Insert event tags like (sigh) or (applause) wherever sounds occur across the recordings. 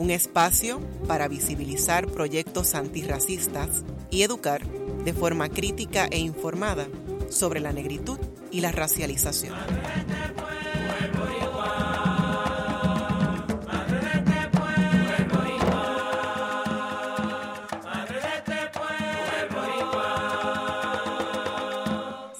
un espacio para visibilizar proyectos antirracistas y educar de forma crítica e informada sobre la negritud y la racialización.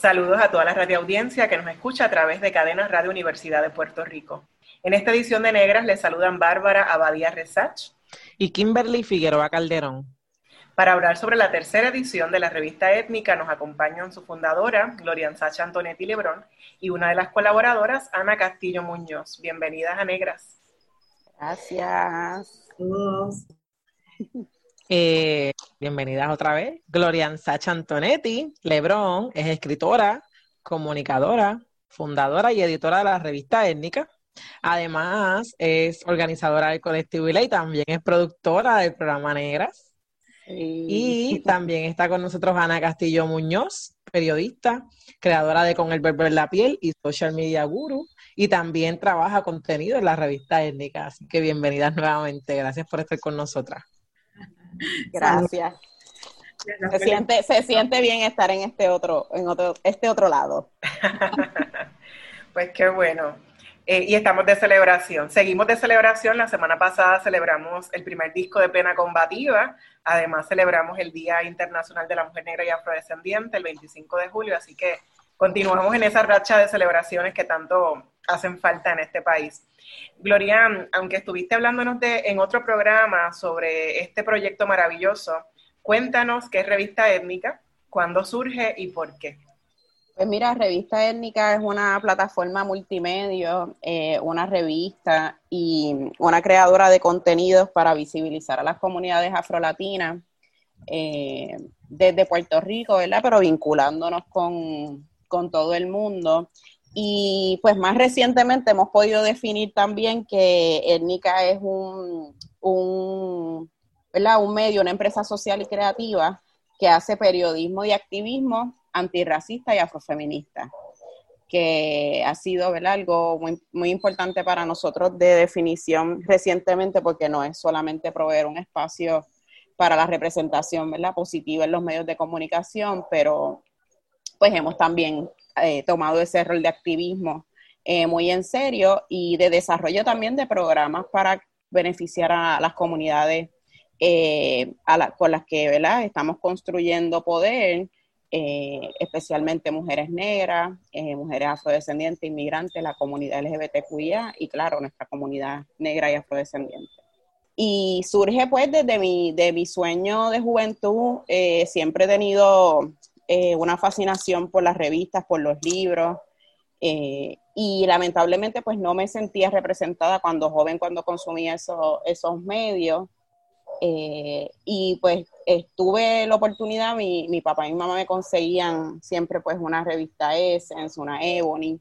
Saludos a toda la radioaudiencia que nos escucha a través de Cadenas Radio Universidad de Puerto Rico. En esta edición de Negras les saludan Bárbara Abadía Resach y Kimberly Figueroa Calderón. Para hablar sobre la tercera edición de la revista Étnica nos acompañan su fundadora, Gloria Sacha Antonetti Lebrón, y una de las colaboradoras, Ana Castillo Muñoz. Bienvenidas a Negras. Gracias. (laughs) Eh, bienvenidas otra vez. Gloria Sacha Antonetti Lebrón es escritora, comunicadora, fundadora y editora de la revista Étnica. Además, es organizadora del colectivo y también es productora del programa Negras y también está con nosotros Ana Castillo Muñoz, periodista, creadora de Con el Verbo en la Piel y Social Media Guru, y también trabaja contenido en la revista Étnica. Así que bienvenidas nuevamente. Gracias por estar con nosotras. Gracias. Se siente, se siente bien estar en este otro, en otro, este otro lado. (laughs) pues qué bueno. Eh, y estamos de celebración. Seguimos de celebración. La semana pasada celebramos el primer disco de Pena Combativa. Además, celebramos el Día Internacional de la Mujer Negra y Afrodescendiente el 25 de julio. Así que continuamos en esa racha de celebraciones que tanto hacen falta en este país. Gloria, aunque estuviste hablándonos de, en otro programa sobre este proyecto maravilloso, cuéntanos qué es Revista Étnica, cuándo surge y por qué. Pues mira, Revista Étnica es una plataforma multimedia, eh, una revista y una creadora de contenidos para visibilizar a las comunidades afrolatinas eh, desde Puerto Rico, ¿verdad? Pero vinculándonos con, todo el mundo. Y pues más recientemente hemos podido definir también que Étnica es un, un, un medio, una empresa social y creativa que hace periodismo y activismo antirracista y afrofeminista, que ha sido algo muy, importante para nosotros de definición recientemente, porque no es solamente proveer un espacio para la representación ¿verdad? positiva en los medios de comunicación, pero pues hemos también eh, tomado ese rol de activismo eh, muy en serio y de desarrollo también de programas para beneficiar a las comunidades eh, con las que ¿verdad? estamos construyendo poder eh, especialmente mujeres negras, eh, mujeres afrodescendientes, inmigrantes, la comunidad LGBTQIA y claro, nuestra comunidad negra y afrodescendiente. Y surge pues desde mi, de mi sueño de juventud, eh, siempre he tenido una fascinación por las revistas, por los libros, y lamentablemente pues no me sentía representada cuando joven, cuando consumía esos medios. Eh, y pues tuve la oportunidad, mi, mi, papá y mi mamá me conseguían siempre pues una revista Essence, una Ebony,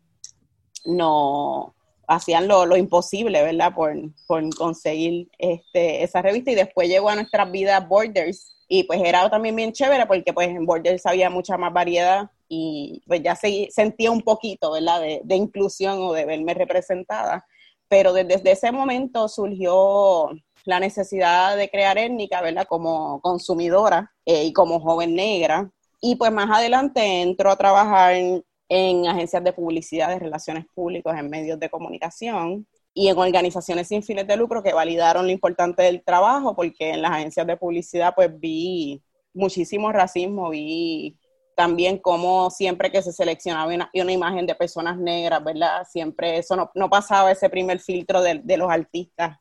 no hacían lo, lo imposible, ¿verdad? Por, por, conseguir este, esa revista y después llegó a nuestras vidas Borders y pues era también bien chévere porque pues en Borders había mucha más variedad y pues ya sentía un poquito, ¿verdad? De, de inclusión o de verme representada, pero desde ese momento surgió la necesidad de crear étnica, ¿verdad? Como consumidora eh, y como joven negra. Y pues más adelante entro a trabajar en, agencias de publicidad, de relaciones públicas, en medios de comunicación y en organizaciones sin fines de lucro que validaron lo importante del trabajo, porque en las agencias de publicidad pues vi muchísimo racismo, vi también como siempre que se seleccionaba una, una, imagen de personas negras, ¿verdad? Siempre eso no, no pasaba ese primer filtro de, de los artistas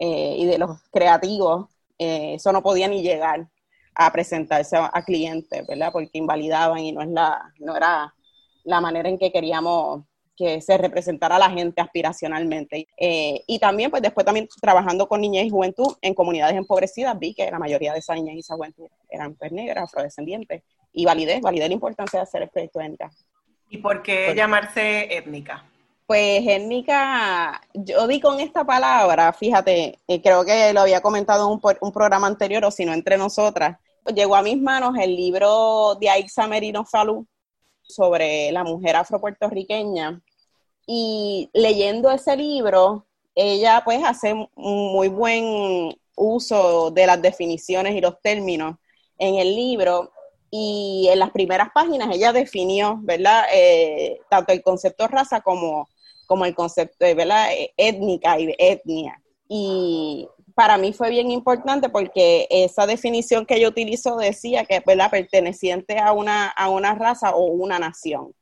eh, y de los creativos, eh, eso no podía ni llegar a presentarse a, clientes, ¿verdad? Porque invalidaban y no, es la, no era la manera en que queríamos que se representara a la gente aspiracionalmente. Eh, y también, pues después también trabajando con niñas y juventud en comunidades empobrecidas, vi que la mayoría de esas niñas y esa juventud eran pues negras, afrodescendientes, y validé, validé la importancia de hacer el proyecto étnica. ¿Y por qué llamarse étnica? Pues étnica, yo di con esta palabra, fíjate, eh, creo que lo había comentado en un, un, programa anterior, o si no, entre nosotras, llegó a mis manos el libro de Aixa Merino Falú sobre la mujer afropuertorriqueña, y leyendo ese libro, ella pues hace muy buen uso de las definiciones y los términos en el libro y en las primeras páginas ella definió, ¿verdad? Eh, tanto el concepto raza como, como el concepto de, ¿verdad? Étnica y etnia. Y para mí fue bien importante porque esa definición que ella utilizó decía que, ¿verdad? Perteneciente a una, a una raza o una nación.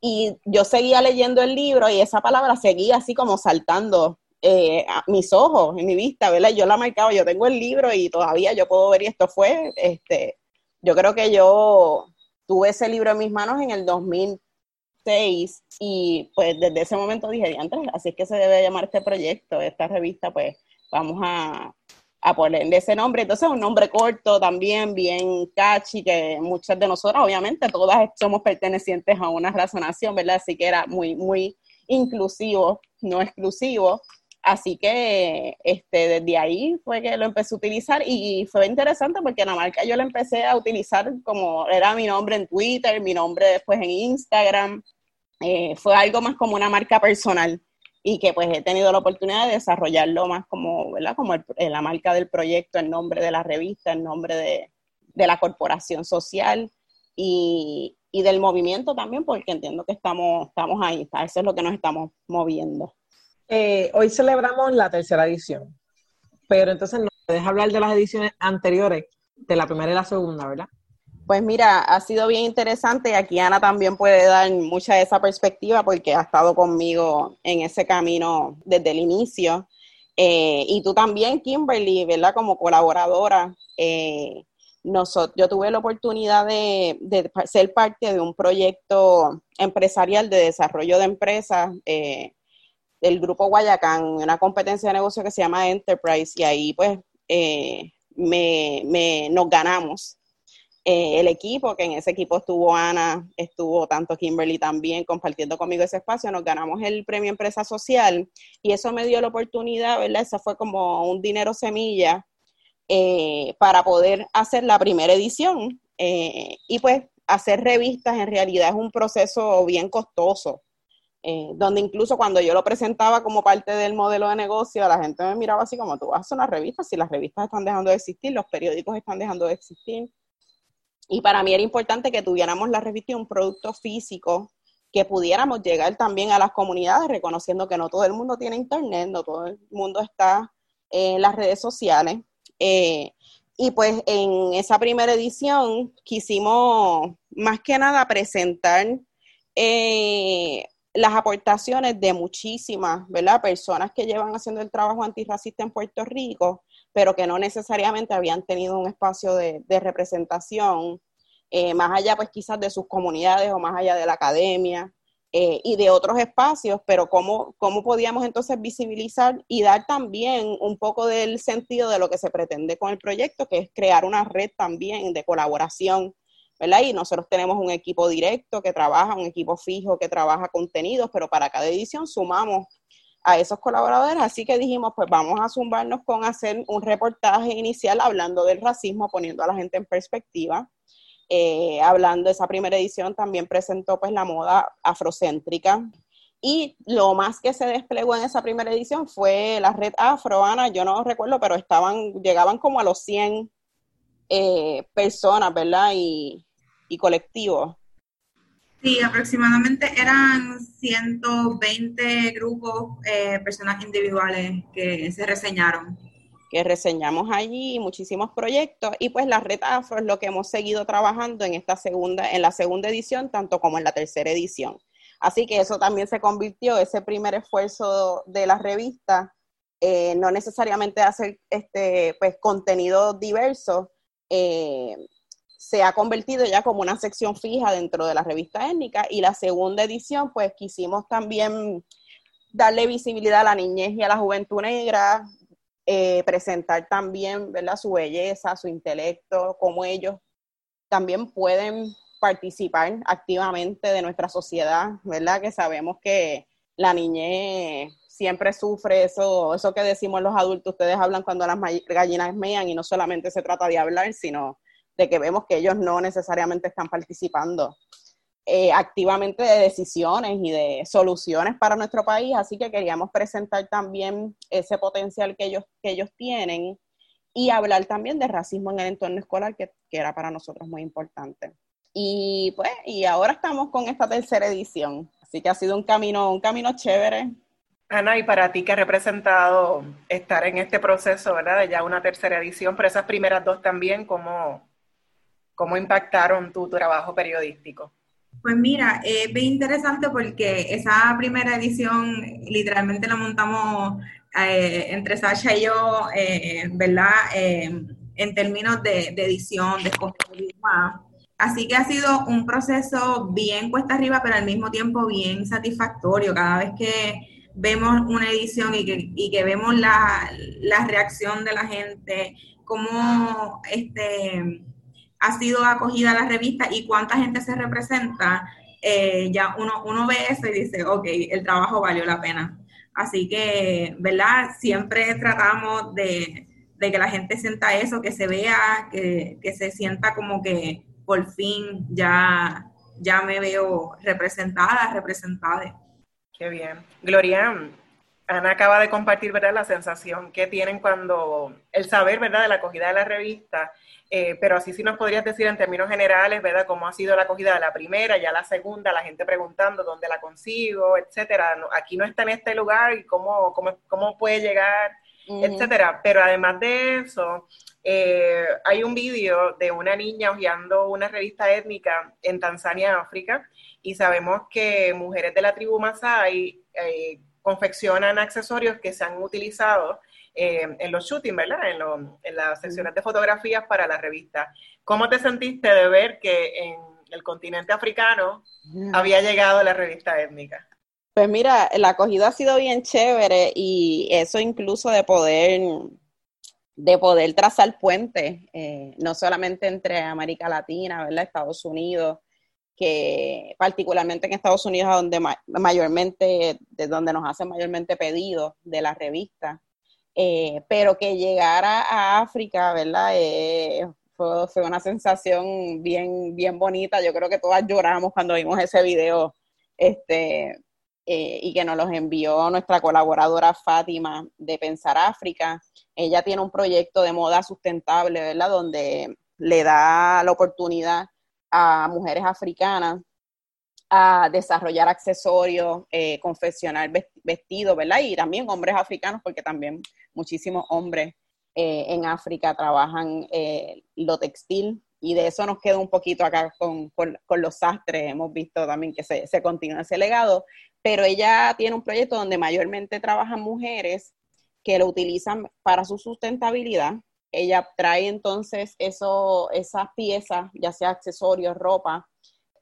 Y yo seguía leyendo el libro y esa palabra seguía así como saltando eh, a mis ojos, en mi vista, ¿verdad? Yo la marcaba, yo tengo el libro y todavía yo puedo ver y esto fue, este, yo creo que yo tuve ese libro en mis manos en el 2006 y pues desde ese momento dije, así es que se debe llamar este proyecto, esta revista, pues vamos a, a ponerle ese nombre. Entonces, un nombre corto también, bien catchy, que muchas de nosotras, obviamente, todas somos pertenecientes a una razonación, ¿verdad? Así que era muy, muy inclusivo, no exclusivo. Así que este, desde ahí fue que lo empecé a utilizar y fue interesante porque la marca yo la empecé a utilizar como era mi nombre en Twitter, mi nombre después en Instagram. Eh, fue algo más como una marca personal y que pues he tenido la oportunidad de desarrollarlo más como, ¿verdad? Como la marca del proyecto, el nombre de la revista, el nombre de, de la corporación social y, y, del movimiento también, porque entiendo que estamos, estamos ahí, eso es lo que nos estamos moviendo. Eh, hoy celebramos la tercera edición, pero entonces nos puedes hablar de las ediciones anteriores, de la primera y la segunda, ¿verdad? Pues mira, ha sido bien interesante aquí Ana también puede dar mucha de esa perspectiva porque ha estado conmigo en ese camino desde el inicio. Eh, y tú también, Kimberly, ¿verdad? Como colaboradora. Eh, nosotros, yo tuve la oportunidad de, ser parte de un proyecto empresarial de desarrollo de empresas eh, del Grupo Guayacán, una competencia de negocio que se llama Enterprise, y ahí pues eh, me, nos ganamos eh, el equipo, que en ese equipo estuvo Ana, estuvo tanto Kimberly también compartiendo conmigo ese espacio, nos ganamos el premio Empresa Social y eso me dio la oportunidad, ¿verdad? Esa fue como un dinero semilla eh, para poder hacer la primera edición y pues hacer revistas en realidad es un proceso bien costoso. Eh, donde incluso cuando yo lo presentaba como parte del modelo de negocio, la gente me miraba así como, tú hacer una revista, si las revistas están dejando de existir, los periódicos están dejando de existir. Y para mí era importante que tuviéramos la revista un producto físico que pudiéramos llegar también a las comunidades, reconociendo que no todo el mundo tiene internet, no todo el mundo está en las redes sociales. Eh, y pues en esa primera edición quisimos más que nada presentar eh, las aportaciones de muchísimas, ¿verdad? Personas que llevan haciendo el trabajo antirracista en Puerto Rico, pero que no necesariamente habían tenido un espacio de, representación, eh, más allá pues quizás de sus comunidades o más allá de la academia eh, y de otros espacios, pero cómo, cómo podíamos entonces visibilizar y dar también un poco del sentido de lo que se pretende con el proyecto, que es crear una red también de colaboración ¿verdad? Y nosotros tenemos un equipo directo que trabaja, un equipo fijo que trabaja contenidos, pero para cada edición sumamos a esos colaboradores, así que dijimos, pues vamos a zumbarnos con hacer un reportaje inicial hablando del racismo, poniendo a la gente en perspectiva. Eh, hablando esa primera edición, también presentó pues la moda afrocéntrica. Y lo más que se desplegó en esa primera edición fue la red afro, Ana, yo no recuerdo, pero estaban, llegaban como a los 100 eh, personas, ¿verdad? Y, y colectivos. Sí, aproximadamente eran 120 grupos, eh, personas individuales que se reseñaron. Que reseñamos allí muchísimos proyectos y pues la red Afro es lo que hemos seguido trabajando en esta segunda, en la segunda edición, tanto como en la tercera edición. Así que eso también se convirtió, ese primer esfuerzo de la revista, eh, no necesariamente hacer este pues contenido diverso, eh, se ha convertido ya como una sección fija dentro de la revista étnica y la segunda edición pues quisimos también darle visibilidad a la niñez y a la juventud negra, eh, presentar también ¿verdad? su belleza, su intelecto, cómo ellos también pueden participar activamente de nuestra sociedad, ¿verdad? Que sabemos que la niñez siempre sufre eso, eso que decimos los adultos, ustedes hablan cuando las gallinas mean y no solamente se trata de hablar, sino de que vemos que ellos no necesariamente están participando eh, activamente de decisiones y de soluciones para nuestro país, así que queríamos presentar también ese potencial que ellos, que ellos tienen y hablar también de racismo en el entorno escolar, que, que era para nosotros muy importante. Y pues, y ahora estamos con esta tercera edición, así que ha sido un camino, un camino chévere, Ana, y para ti que ha representado estar en este proceso, ¿verdad? De ya una tercera edición, pero esas primeras dos también, ¿cómo, cómo impactaron tu, trabajo periodístico? Pues mira, es bien interesante porque esa primera edición literalmente la montamos eh, entre Sasha y yo, eh, ¿verdad? Eh, en términos de, edición, de escoger Así que ha sido un proceso bien cuesta arriba, pero al mismo tiempo bien satisfactorio. Cada vez que vemos una edición y que, y que vemos la, la, reacción de la gente, cómo este, ha sido acogida la revista y cuánta gente se representa, eh, ya uno, uno ve eso y dice, ok, el trabajo valió la pena. Así que, ¿verdad? Siempre tratamos de, de que la gente sienta eso, que se vea, que, que se sienta como que por fin ya, ya me veo representada, representada. Qué bien. Gloria, Ana acaba de compartir, ¿verdad?, la sensación que tienen cuando, el saber, ¿verdad?, de la acogida de la revista, eh, pero así sí nos podrías decir en términos generales, ¿verdad?, cómo ha sido la acogida de la primera, ya la segunda, la gente preguntando dónde la consigo, etcétera. aquí no está en este lugar y cómo, cómo, cómo puede llegar, etcétera. Pero además de eso, eh, hay un vídeo de una niña hojeando una revista étnica en Tanzania, África, y sabemos que mujeres de la tribu Masai eh, confeccionan accesorios que se han utilizado eh, en los shootings, ¿verdad? En, las sesiones de fotografías para la revista. ¿Cómo te sentiste de ver que en el continente africano había llegado la revista étnica? Pues mira, la acogida ha sido bien chévere y eso incluso de poder de poder trazar puentes, eh, no solamente entre América Latina, ¿verdad? Estados Unidos, que particularmente en Estados Unidos, donde mayormente, de donde nos hacen mayormente pedidos de la revista, eh, pero que llegara a África, ¿verdad? Eh, fue, una sensación bien, bien bonita. Yo creo que todas lloramos cuando vimos ese video, este, eh, y que nos los envió nuestra colaboradora Fátima de Pensar África. Ella tiene un proyecto de moda sustentable, ¿verdad? Donde le da la oportunidad a mujeres africanas a desarrollar accesorios, eh, confeccionar vestidos, ¿verdad? Y también hombres africanos, porque también muchísimos hombres eh, en África trabajan eh, lo textil. Y de eso nos queda un poquito acá con, los sastres, hemos visto también que se, se, continúa ese legado, pero ella tiene un proyecto donde mayormente trabajan mujeres que lo utilizan para su sustentabilidad. Ella trae entonces eso, esas piezas, ya sea accesorios, ropa,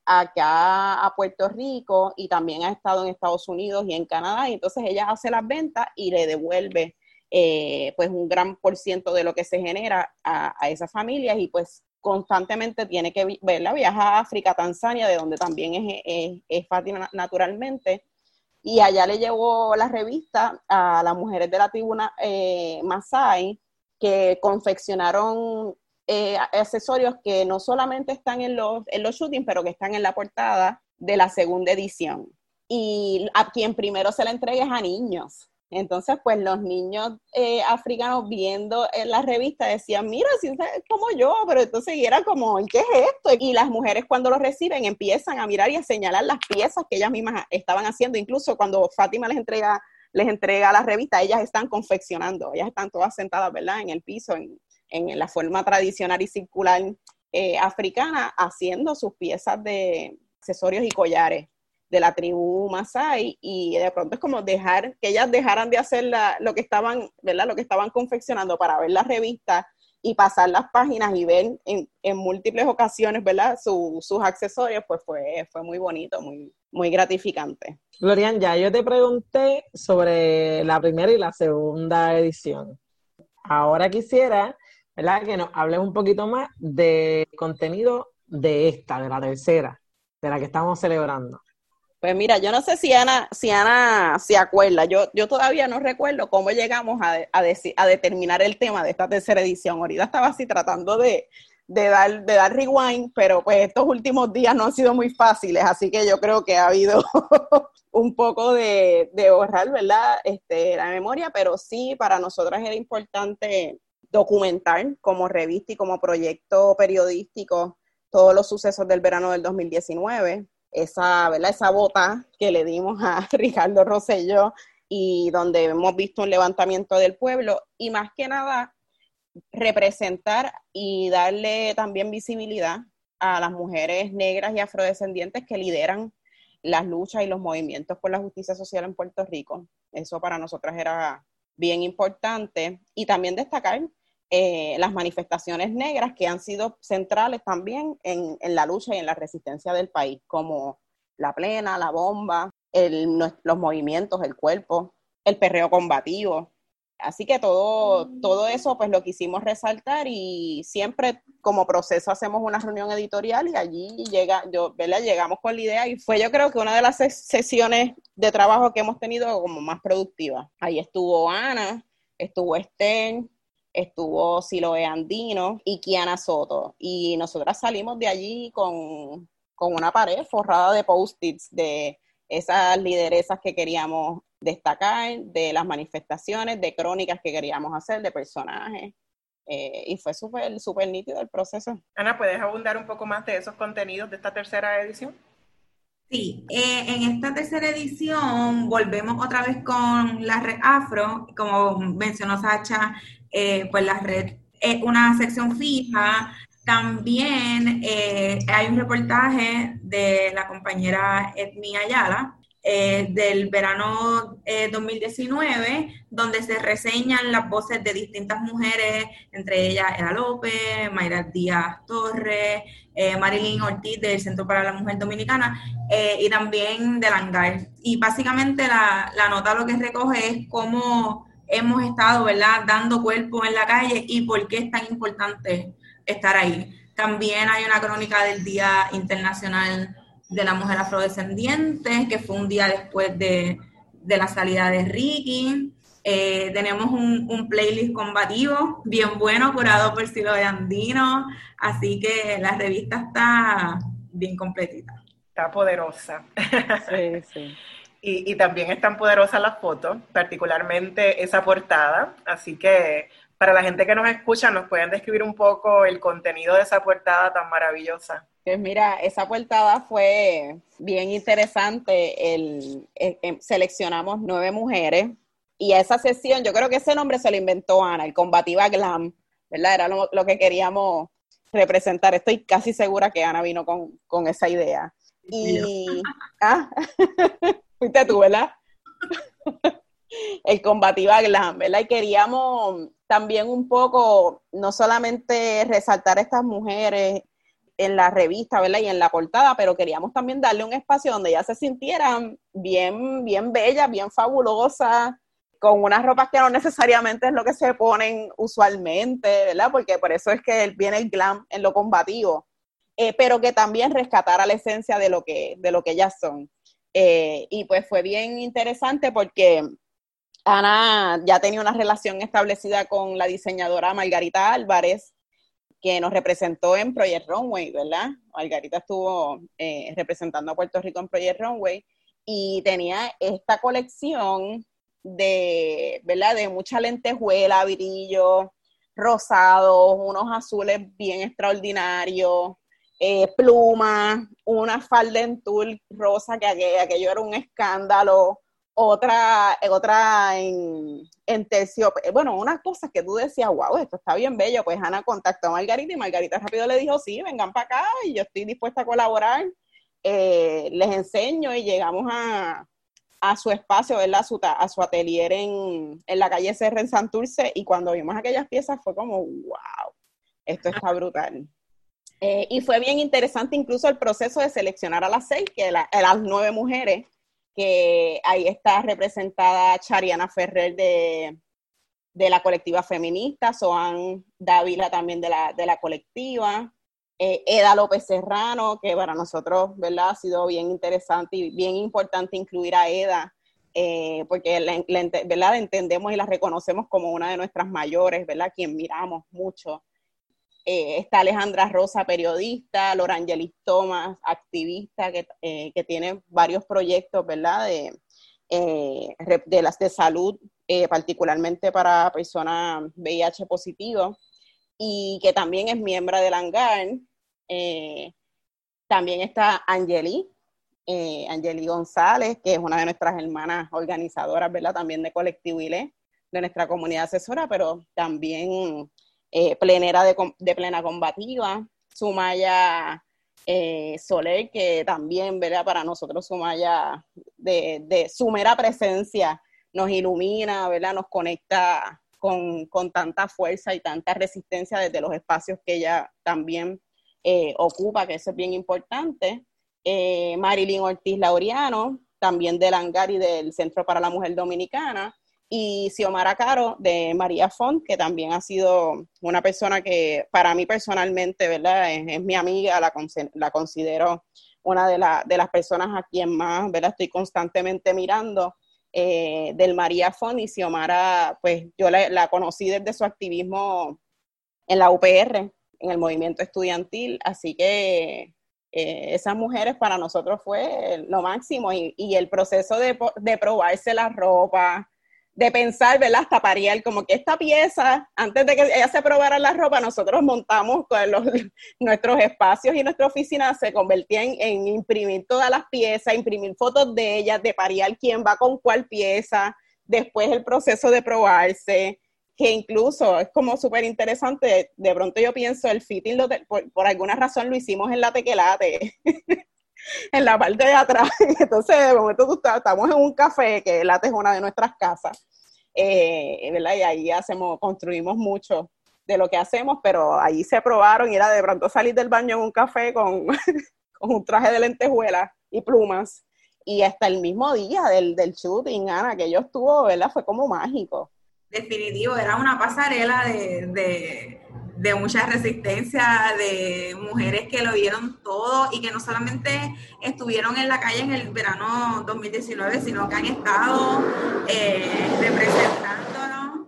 acá a Puerto Rico y también ha estado en Estados Unidos y en Canadá. Entonces ella hace las ventas y le devuelve eh, pues un gran por ciento de lo que se genera a, esas familias y pues constantemente tiene que verla, viaja a África, Tanzania, de donde también es, es, Fátima naturalmente, y allá le llevó la revista a las mujeres de la tribuna eh, Masai, que confeccionaron eh, accesorios que no solamente están en los, en los shootings, pero que están en la portada de la segunda edición. Y a quien primero se la entrega es a niños. Entonces, pues los niños eh, africanos viendo en la revista decían, mira, si es como yo, pero entonces era como, ¿qué es esto? Y las mujeres cuando lo reciben empiezan a mirar y a señalar las piezas que ellas mismas estaban haciendo. Incluso cuando Fátima les entrega les entrega la revista, ellas están confeccionando, ellas están todas sentadas, ¿verdad? En el piso, en, en la forma tradicional y circular eh, africana, haciendo sus piezas de accesorios y collares de la tribu Masai y de pronto es como dejar que ellas dejaran de hacer lo que estaban, ¿verdad? Lo que estaban confeccionando para ver la revista y pasar las páginas y ver en, múltiples ocasiones, ¿verdad? sus accesorios, pues fue, fue muy bonito, muy, muy gratificante. Glorian, ya yo te pregunté sobre la primera y la segunda edición. Ahora quisiera, ¿verdad? Que nos hables un poquito más de contenido de esta, de la tercera, de la que estamos celebrando? Pues mira, yo no sé si Ana, si Ana se acuerda, yo, yo todavía no recuerdo cómo llegamos a, a, a determinar el tema de esta tercera edición. Ahorita estaba así tratando de, de dar, de dar rewind, pero pues estos últimos días no han sido muy fáciles, así que yo creo que ha habido (laughs) un poco de, de borrar, ¿verdad? Este, la memoria, pero sí, para nosotras era importante documentar como revista y como proyecto periodístico todos los sucesos del verano del 2019, esa, ¿verdad? esa bota que le dimos a (laughs) Ricardo Rosselló y donde hemos visto un levantamiento del pueblo y más que nada representar y darle también visibilidad a las mujeres negras y afrodescendientes que lideran las luchas y los movimientos por la justicia social en Puerto Rico. Eso para nosotras era bien importante. Y también destacar eh, las manifestaciones negras que han sido centrales también en, la lucha y en la resistencia del país, como la plena, la bomba, los movimientos, el cuerpo, el perreo combativo, Así que todo, todo eso pues lo quisimos resaltar y siempre como proceso hacemos una reunión editorial y allí llega, yo, llegamos con la idea y fue yo creo que una de las sesiones de trabajo que hemos tenido como más productiva. Ahí estuvo Ana, estuvo Estén, estuvo Siloe Andino y Kiana Soto. Y nosotras salimos de allí con, con una pared forrada de post-its de esas lideresas que queríamos destacar, de las manifestaciones, de crónicas que queríamos hacer, de personajes. Eh, y fue súper, súper nítido el proceso. Ana, ¿puedes abundar un poco más de esos contenidos de esta tercera edición? Sí, eh, en esta tercera edición volvemos otra vez con la red afro, como mencionó Sacha, eh, pues la red es una sección fija. También hay un reportaje de la compañera Edmi Ayala, eh, del verano 2019, eh, donde se reseñan las voces de distintas mujeres, entre ellas Eda López, Mayra Díaz Torres, eh, Marilyn Ortiz del Centro para la Mujer Dominicana y también de Langar. Y básicamente la, la nota lo que recoge es cómo hemos estado, ¿verdad?, dando cuerpo en la calle y por qué es tan importante estar ahí. También hay una crónica del Día Internacional de la mujer afrodescendiente, que fue un día después de, la salida de Ricky. Eh, tenemos un, playlist combativo bien bueno, curado por Silo de Andino, así que la revista está bien completita. Está poderosa. Sí, sí. Y, y también están poderosas las fotos, particularmente esa portada, así que para la gente que nos escucha, ¿nos pueden describir un poco el contenido de esa portada tan maravillosa? Pues mira, esa portada fue bien interesante. El, seleccionamos nueve mujeres y a esa sesión, yo creo que ese nombre se lo inventó Ana, el Combativa Glam, ¿verdad? Era lo, que queríamos representar. Estoy casi segura que Ana vino con, esa idea. Y, (laughs) ah, (laughs) fuiste tú, ¿verdad? el Combativa Glam, ¿verdad? Y queríamos también un poco, no solamente resaltar a estas mujeres en la revista, ¿verdad? Y en la portada, pero queríamos también darle un espacio donde ellas se sintieran bien, bien bellas, bien fabulosas, con unas ropas que no necesariamente es lo que se ponen usualmente, ¿verdad? Porque por eso es que viene el glam en lo combativo, eh, pero que también rescatara la esencia de lo que, de lo que ellas son. Eh, y pues fue bien interesante porque Ana ya tenía una relación establecida con la diseñadora Margarita Álvarez, que nos representó en Project Runway, ¿verdad? Margarita estuvo eh, representando a Puerto Rico en Project Runway y tenía esta colección de, ¿verdad? De mucha lentejuela, brillo, rosados, unos azules bien extraordinarios, eh, plumas, una falda en tul rosa que aquello era un escándalo, otra, otra en, en terciopelo, bueno, unas cosas que tú decías, wow, esto está bien bello, pues Ana contactó a Margarita y Margarita rápido le dijo, sí, vengan para acá y yo estoy dispuesta a colaborar, eh, les enseño y llegamos a, a su espacio, ¿verdad? A su, a su atelier en, en la calle Serra en Santurce y cuando vimos aquellas piezas fue como, wow, esto está brutal. Eh, y fue bien interesante incluso el proceso de seleccionar a las seis, que a las nueve mujeres que ahí está representada Chariana Ferrer de, la colectiva feminista, Soan Dávila también de la, de la colectiva, eh, Eda López Serrano, que para nosotros, ¿verdad? Ha sido bien interesante y bien importante incluir a Eda, eh, porque la, ¿verdad? entendemos y la reconocemos como una de nuestras mayores, ¿verdad? Quien miramos mucho. Eh, está Alejandra Rosa, periodista, Lorangelis Thomas, activista, que, que tiene varios proyectos, ¿verdad? De, de las de salud, particularmente para personas VIH positivos y que también es miembro del hangar. Eh, también está Angeli, eh, Angeli González, que es una de nuestras hermanas organizadoras, ¿verdad? También de Colectivo ILE, de nuestra comunidad asesora, pero también eh, plenera de, plena combativa. Sumaya eh, Soler, que también, ¿verdad? Para nosotros Sumaya, de, de su mera presencia, nos ilumina, ¿verdad? Nos conecta con, tanta fuerza y tanta resistencia desde los espacios que ella también eh, ocupa, que eso es bien importante. Eh, Marilyn Ortiz Laureano, también del Hangar y del Centro para la Mujer Dominicana, y Xiomara Caro de María Font, que también ha sido una persona que para mí personalmente, ¿verdad? Es, mi amiga, la, la considero una de, de, las personas a quien más, ¿verdad? Estoy constantemente mirando eh, del María Font y Xiomara, pues yo la, conocí desde su activismo en la UPR, en el movimiento estudiantil, así que eh, esas mujeres para nosotros fue lo máximo y, el proceso de, de probarse la ropa, de pensar, ¿verdad? Hasta Pariel, como que esta pieza, antes de que ella se probara la ropa, nosotros montamos con los, (laughs) nuestros espacios y nuestra oficina se convertía en, imprimir todas las piezas, imprimir fotos de ellas, de Pariel, quién va con cuál pieza, después el proceso de probarse, que incluso es como súper interesante, de pronto yo pienso, el fitting, por, por, alguna razón lo hicimos en la tequelate. (laughs) en la parte de atrás. (laughs) Entonces, de momento estamos en un café, que Late es una de nuestras casas, eh, ¿verdad? Y ahí hacemos, construimos mucho de lo que hacemos, pero ahí se probaron y era de pronto salir del baño en un café con, (laughs) con un traje de lentejuelas y plumas. Y hasta el mismo día del, del shooting, Ana, que yo estuvo, ¿verdad? Fue como mágico. Definitivo, era una pasarela de mucha resistencia, de mujeres que lo vieron todo y que no solamente estuvieron en la calle en el verano 2019, sino que han estado eh, representándonos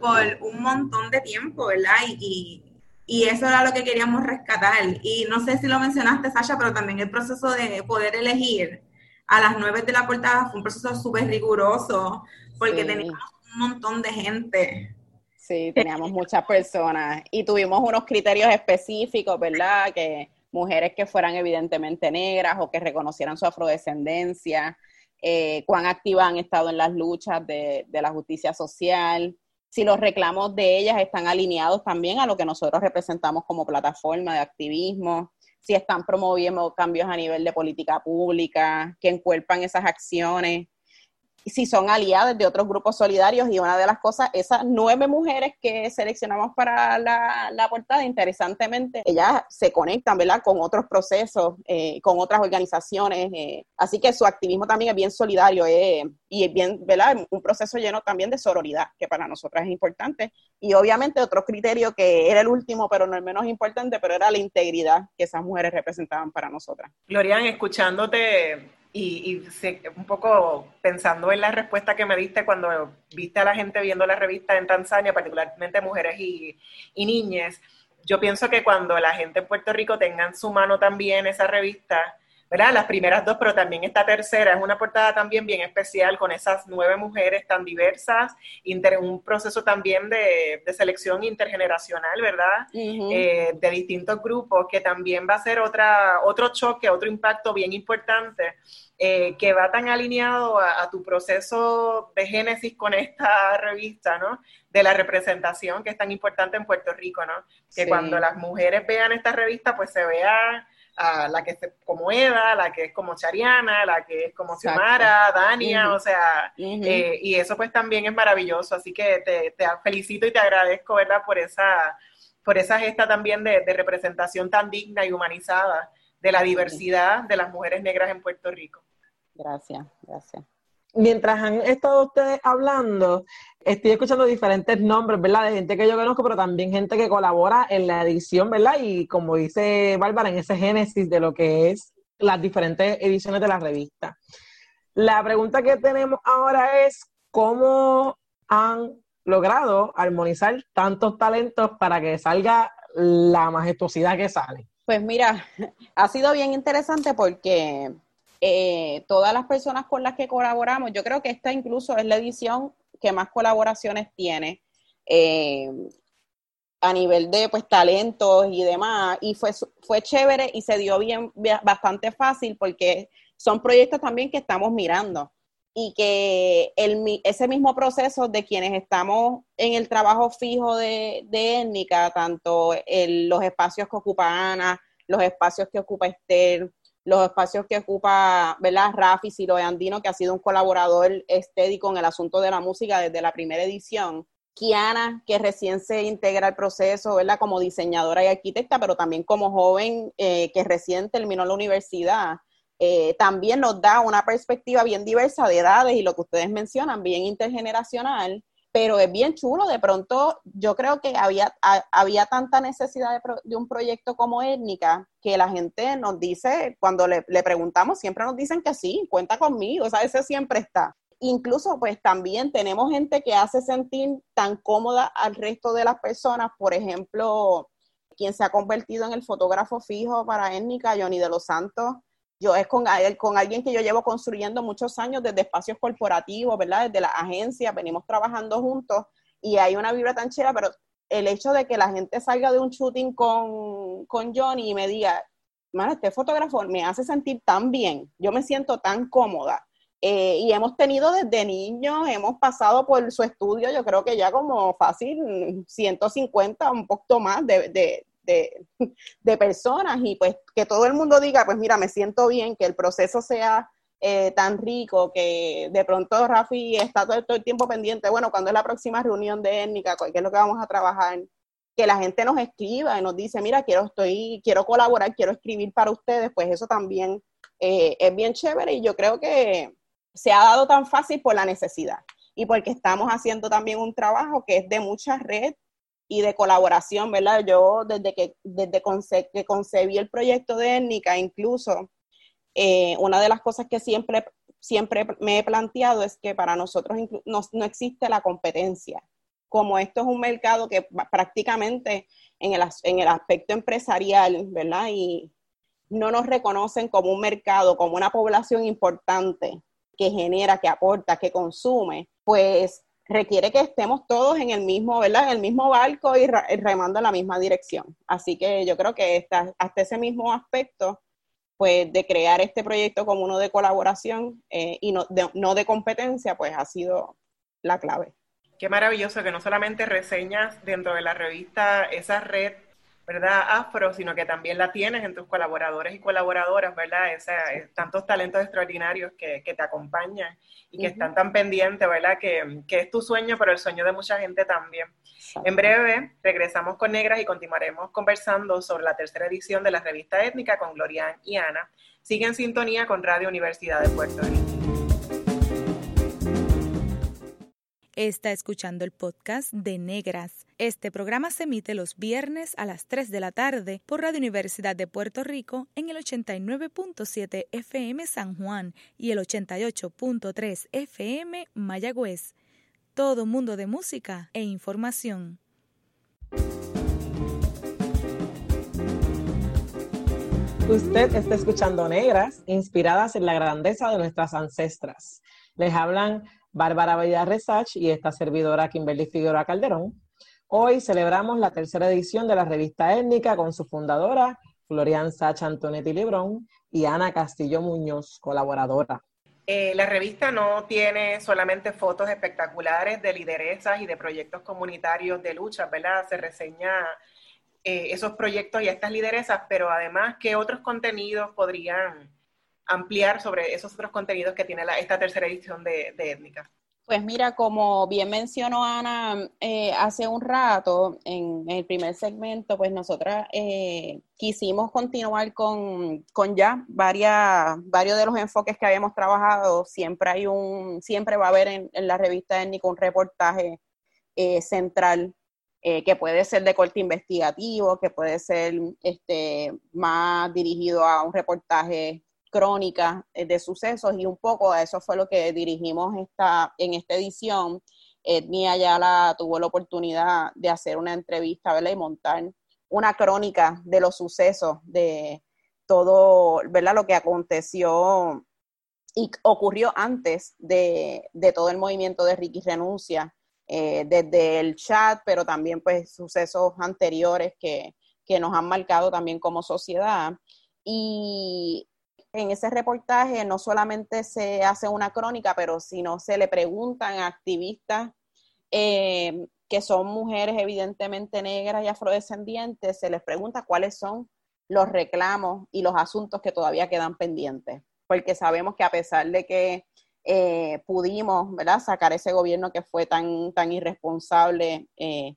por un montón de tiempo, ¿verdad? Y, y, eso era lo que queríamos rescatar. Y no sé si lo mencionaste, Sasha, pero también el proceso de poder elegir a las nueve de la portada fue un proceso súper riguroso, porque teníamos un montón de gente Sí, teníamos muchas personas y tuvimos unos criterios específicos, ¿verdad? Que mujeres que fueran evidentemente negras o que reconocieran su afrodescendencia, eh, cuán activas han estado en las luchas de, de la justicia social, si los reclamos de ellas están alineados también a lo que nosotros representamos como plataforma de activismo, si están promoviendo cambios a nivel de política pública, que encuerpan esas acciones si son aliadas de otros grupos solidarios y una de las cosas, esas nueve mujeres que seleccionamos para la, la portada, interesantemente, ellas se conectan, ¿verdad?, con otros procesos, eh, con otras organizaciones, eh, así que su activismo también es bien solidario eh, y es bien, ¿verdad?, un proceso lleno también de sororidad, que para nosotras es importante, y obviamente otro criterio que era el último, pero no el menos importante, pero era la integridad que esas mujeres representaban para nosotras. Glorian, escuchándote y, un poco pensando en la respuesta que me diste cuando viste a la gente viendo la revista en Tanzania, particularmente mujeres y, y niñas, yo pienso que cuando la gente en Puerto Rico tenga en su mano también esa revista, ¿verdad? Las primeras dos, pero también esta tercera es una portada también bien especial con esas nueve mujeres tan diversas, un proceso también de, selección intergeneracional, ¿verdad? Eh, de distintos grupos, que también va a ser otra, otro choque, otro impacto bien importante. Eh, que va tan alineado a, tu proceso de génesis con esta revista, ¿no? De la representación que es tan importante en Puerto Rico, ¿no? Que cuando las mujeres vean esta revista, pues se vea a la que es como Eda, la que es como Chariana, la que es como Xiomara, Dania, o sea, eh, y eso pues también es maravilloso, así que te, felicito y te agradezco, ¿verdad? Por esa, por esa gesta también de, representación tan digna y humanizada de la diversidad de las mujeres negras en Puerto Rico. Gracias, gracias. mientras han estado ustedes hablando, estoy escuchando diferentes nombres, ¿verdad? De gente que yo conozco, pero también gente que colabora en la edición, ¿verdad? Y como dice Bárbara, en ese génesis de lo que es las diferentes ediciones de la revista. La pregunta que tenemos ahora es, ¿cómo han logrado armonizar tantos talentos para que salga la majestuosidad que sale? Pues mira, (laughs) ha sido bien interesante porque eh, todas las personas con las que colaboramos, yo creo que esta incluso es la edición que más colaboraciones tiene eh, a nivel de pues talentos y demás, y fue, fue chévere y se dio bien, bastante fácil porque son proyectos también que estamos mirando y que el, ese mismo proceso de quienes estamos en el trabajo fijo de, de étnica, tanto en los espacios que ocupa Ana, los espacios que ocupa Esther, los espacios que ocupa, ¿verdad? Rafi Ciro Andino, que ha sido un colaborador estético en el asunto de la música desde la primera edición. Kiana, que recién se integra al proceso, ¿verdad? Como diseñadora y arquitecta, pero también como joven eh, que recién terminó la universidad. Eh, también nos da una perspectiva bien diversa de edades y lo que ustedes mencionan, bien intergeneracional, pero es bien chulo. De pronto, yo creo que había, había tanta necesidad de, un proyecto como étnica que la gente nos dice, cuando le, preguntamos, siempre nos dicen que sí, cuenta conmigo, o sea, ese siempre está. Incluso, pues también tenemos gente que hace sentir tan cómoda al resto de las personas, por ejemplo, quien se ha convertido en el fotógrafo fijo para étnica, Johnny de los Santos, yo es con, con alguien que yo llevo construyendo muchos años desde espacios corporativos, ¿verdad? Desde la agencia, venimos trabajando juntos y hay una vibra tan chera, pero el hecho de que la gente salga de un shooting con, con Johnny y me diga, mano, este fotógrafo me hace sentir tan bien, yo me siento tan cómoda. Eh, y hemos tenido desde niños, hemos pasado por su estudio, yo creo que ya como fácil 150, un poco más de, personas y pues que todo el mundo diga, pues mira, me siento bien, que el proceso sea eh, tan rico que de pronto Rafi está todo, el tiempo pendiente, bueno, cuando es la próxima reunión de étnica, qué es lo que vamos a trabajar, que la gente nos escriba y nos dice, mira, quiero, estoy, quiero colaborar, quiero escribir para ustedes, pues eso también eh, es bien chévere y yo creo que se ha dado tan fácil por la necesidad y porque estamos haciendo también un trabajo que es de mucha red y de colaboración, ¿verdad? Yo desde que, desde que concebí el proyecto de étnica, incluso, eh, una de las cosas que siempre, siempre me he planteado es que para nosotros no, no, existe la competencia. Como esto es un mercado que prácticamente en el, en el aspecto empresarial, ¿verdad? Y no nos reconocen como un mercado, como una población importante que genera, que aporta, que consume, pues requiere que estemos todos en el mismo, ¿verdad? En el mismo barco y remando en la misma dirección. Así que yo creo que hasta ese mismo aspecto, pues de crear este proyecto como uno de colaboración eh, y no de, no de competencia, pues ha sido la clave. Qué maravilloso que no solamente reseñas dentro de la revista esa red ¿verdad? Afro, sino que también la tienes en tus colaboradores y colaboradoras, ¿verdad? Eh, tantos talentos extraordinarios que, te acompañan y que están tan pendientes, ¿verdad? Que, es tu sueño, pero el sueño de mucha gente también. En breve regresamos con Negras y continuaremos conversando sobre la tercera edición de la revista étnica con Glorian y Ana. Sigue en sintonía con Radio Universidad de Puerto Rico. Está escuchando el podcast de Negras. Este programa se emite los viernes a las 3 de la tarde por Radio Universidad de Puerto Rico en el 89.7 FM San Juan y el 88.3 FM Mayagüez. Todo mundo de música e información. Usted está escuchando Negras, inspiradas en la grandeza de nuestras ancestras. Les hablan Bárbara Bella Resach y esta servidora Kimberly Figueroa Calderón. Hoy celebramos la tercera edición de la revista étnica con su fundadora, Florian Sacha Antonetti Librón, y Ana Castillo Muñoz, colaboradora. Eh, la revista no tiene solamente fotos espectaculares de lideresas y de proyectos comunitarios de lucha, ¿verdad? Se reseña eh, esos proyectos y estas lideresas, pero además, ¿qué otros contenidos podrían ampliar sobre esos otros contenidos que tiene esta tercera edición de, Étnica. Pues mira, como bien mencionó Ana eh, hace un rato en, el primer segmento, pues nosotras eh, quisimos continuar con, ya varias, varios de los enfoques que habíamos trabajado. Siempre hay un, siempre va a haber en, la revista étnica un reportaje eh, central que puede ser de corte investigativo, que puede ser este, más dirigido a un reportaje crónica eh, de sucesos y un poco a eso fue lo que dirigimos esta, en esta edición. Etnia la tuvo la oportunidad de hacer una entrevista ¿verdad? y montar una crónica de los sucesos, de todo ¿verdad? lo que aconteció y ocurrió antes de, todo el movimiento de Ricky Renuncia, eh, desde el chat, pero también pues sucesos anteriores que, que nos han marcado también como sociedad. Y en ese reportaje no solamente se hace una crónica, pero sino se le preguntan a activistas eh, que son mujeres evidentemente negras y afrodescendientes, se les pregunta cuáles son los reclamos y los asuntos que todavía quedan pendientes, porque sabemos que a pesar de que eh, pudimos ¿verdad? sacar ese gobierno que fue tan, tan irresponsable eh,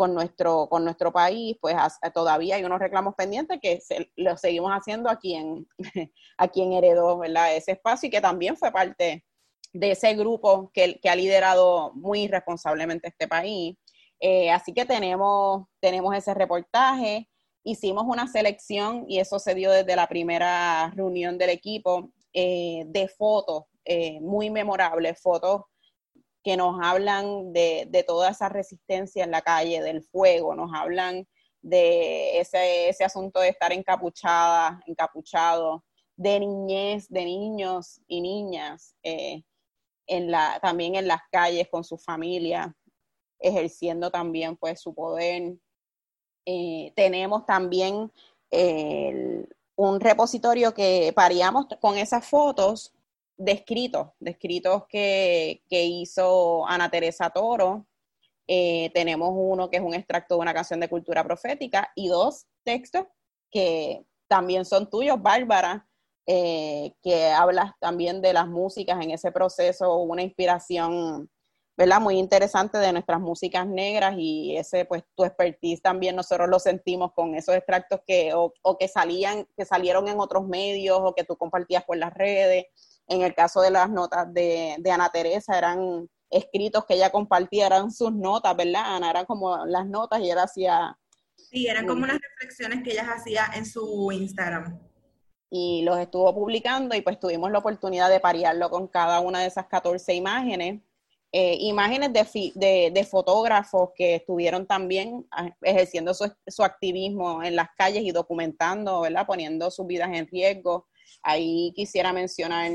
con nuestro, con nuestro país, pues todavía hay unos reclamos pendientes que lo seguimos haciendo a quien, a (laughs) quien heredó ¿verdad? ese espacio y que también fue parte de ese grupo que, que ha liderado muy irresponsablemente este país. Eh, así que tenemos, tenemos ese reportaje, hicimos una selección y eso se dio desde la primera reunión del equipo eh, de fotos eh, muy memorables, fotos que nos hablan de, de, toda esa resistencia en la calle, del fuego, nos hablan de ese, ese asunto de estar encapuchada, encapuchado, de niñez, de niños y niñas, eh, en la, también en las calles con su familia, ejerciendo también pues su poder. Eh, tenemos también un repositorio que paríamos con esas fotos descritos, descritos que, que hizo Ana Teresa Toro. Eh, tenemos uno que es un extracto de una canción de cultura profética y dos textos que también son tuyos, Bárbara, eh, que hablas también de las músicas en ese proceso, una inspiración, ¿verdad? Muy interesante de nuestras músicas negras y ese, pues, tu expertise también nosotros lo sentimos con esos extractos que, o, o que salían, que salieron en otros medios o que tú compartías por las redes. En el caso de las notas de, Ana Teresa, eran escritos que ella compartía, eran sus notas, ¿verdad, Ana? Eran como las notas y ella hacía... Sí, eran como unas reflexiones que ella hacía en su Instagram. Y los estuvo publicando y pues tuvimos la oportunidad de parearlo con cada una de esas 14 imágenes. Eh, imágenes de, de, fotógrafos que estuvieron también ah, ejerciendo su, su, activismo en las calles y documentando, ¿verdad? Poniendo sus vidas en riesgo. Ahí quisiera mencionar